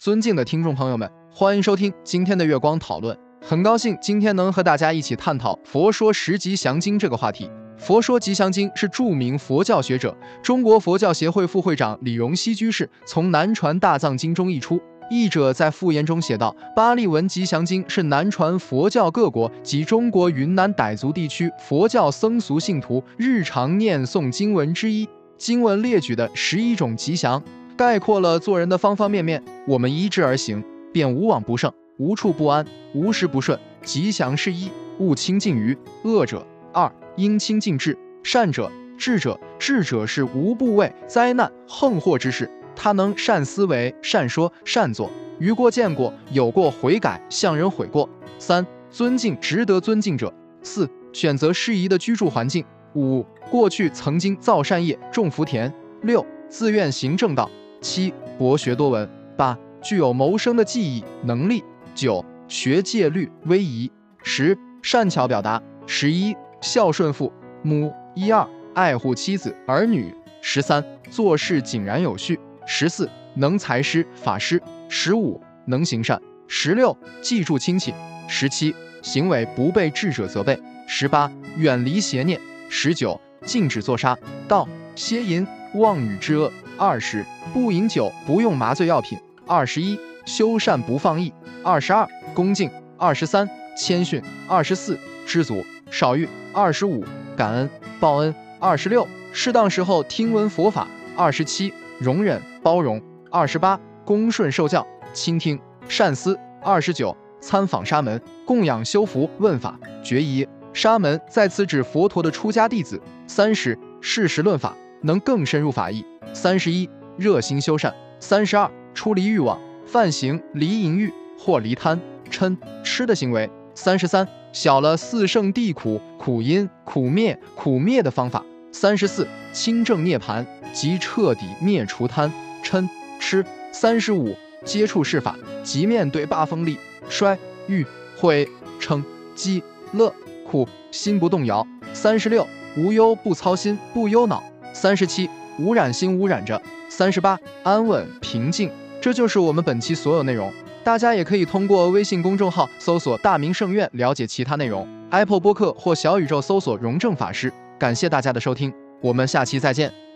尊敬的听众朋友们，欢迎收听今天的月光讨论。很高兴今天能和大家一起探讨《佛说十吉祥经》这个话题。《佛说吉祥经》是著名佛教学者、中国佛教协会副会长李荣熙居士从南传大藏经中译出。译者在附言中写道：“巴利文吉祥经是南传佛教各国及中国云南傣族地区佛教僧俗信徒日常念诵经文之一。经文列举的十一种吉祥。”概括了做人的方方面面，我们依之而行，便无往不胜，无处不安，无时不顺。吉祥是一，勿亲近于恶者；二，应亲近智善者。智者，智者是无不畏灾难横祸之事，他能善思维、善说、善做，余过见过，有过悔改，向人悔过。三，尊敬值得尊敬者。四，选择适宜的居住环境。五，过去曾经造善业，种福田。六，自愿行正道。七博学多闻，八具有谋生的技艺能力，九学戒律威仪，十善巧表达，十一孝顺父母，一二爱护妻子儿女，十三做事井然有序，十四能财师法师，十五能行善，十六记住亲戚，十七行为不被智者责备，十八远离邪念，十九禁止作杀盗邪淫妄语之恶。二十不饮酒，不用麻醉药品。二十一修善不放逸。二十二恭敬。二十三谦逊。二十四知足少欲。二十五感恩报恩。二十六适当时候听闻佛法。二十七容忍包容。二十八恭顺受教，倾听善思。二十九参访沙门，供养修福问法决疑。沙门在此指佛陀的出家弟子。三十事实论法。能更深入法义。三十一，热心修善。三十二，出离欲望，犯行离淫欲或离贪嗔痴的行为。三十三，小了四圣谛苦、苦因、苦灭、苦灭的方法。三十四，清正涅盘，即彻底灭除贪嗔痴。三十五，接触世法，即面对八风力、衰、欲、悔、嗔、饥、乐、苦，心不动摇。三十六，无忧不操心，不忧恼。三十七，污染心污染着；三十八，安稳平静。这就是我们本期所有内容。大家也可以通过微信公众号搜索“大明圣院”了解其他内容。Apple 播客或小宇宙搜索“荣正法师”。感谢大家的收听，我们下期再见。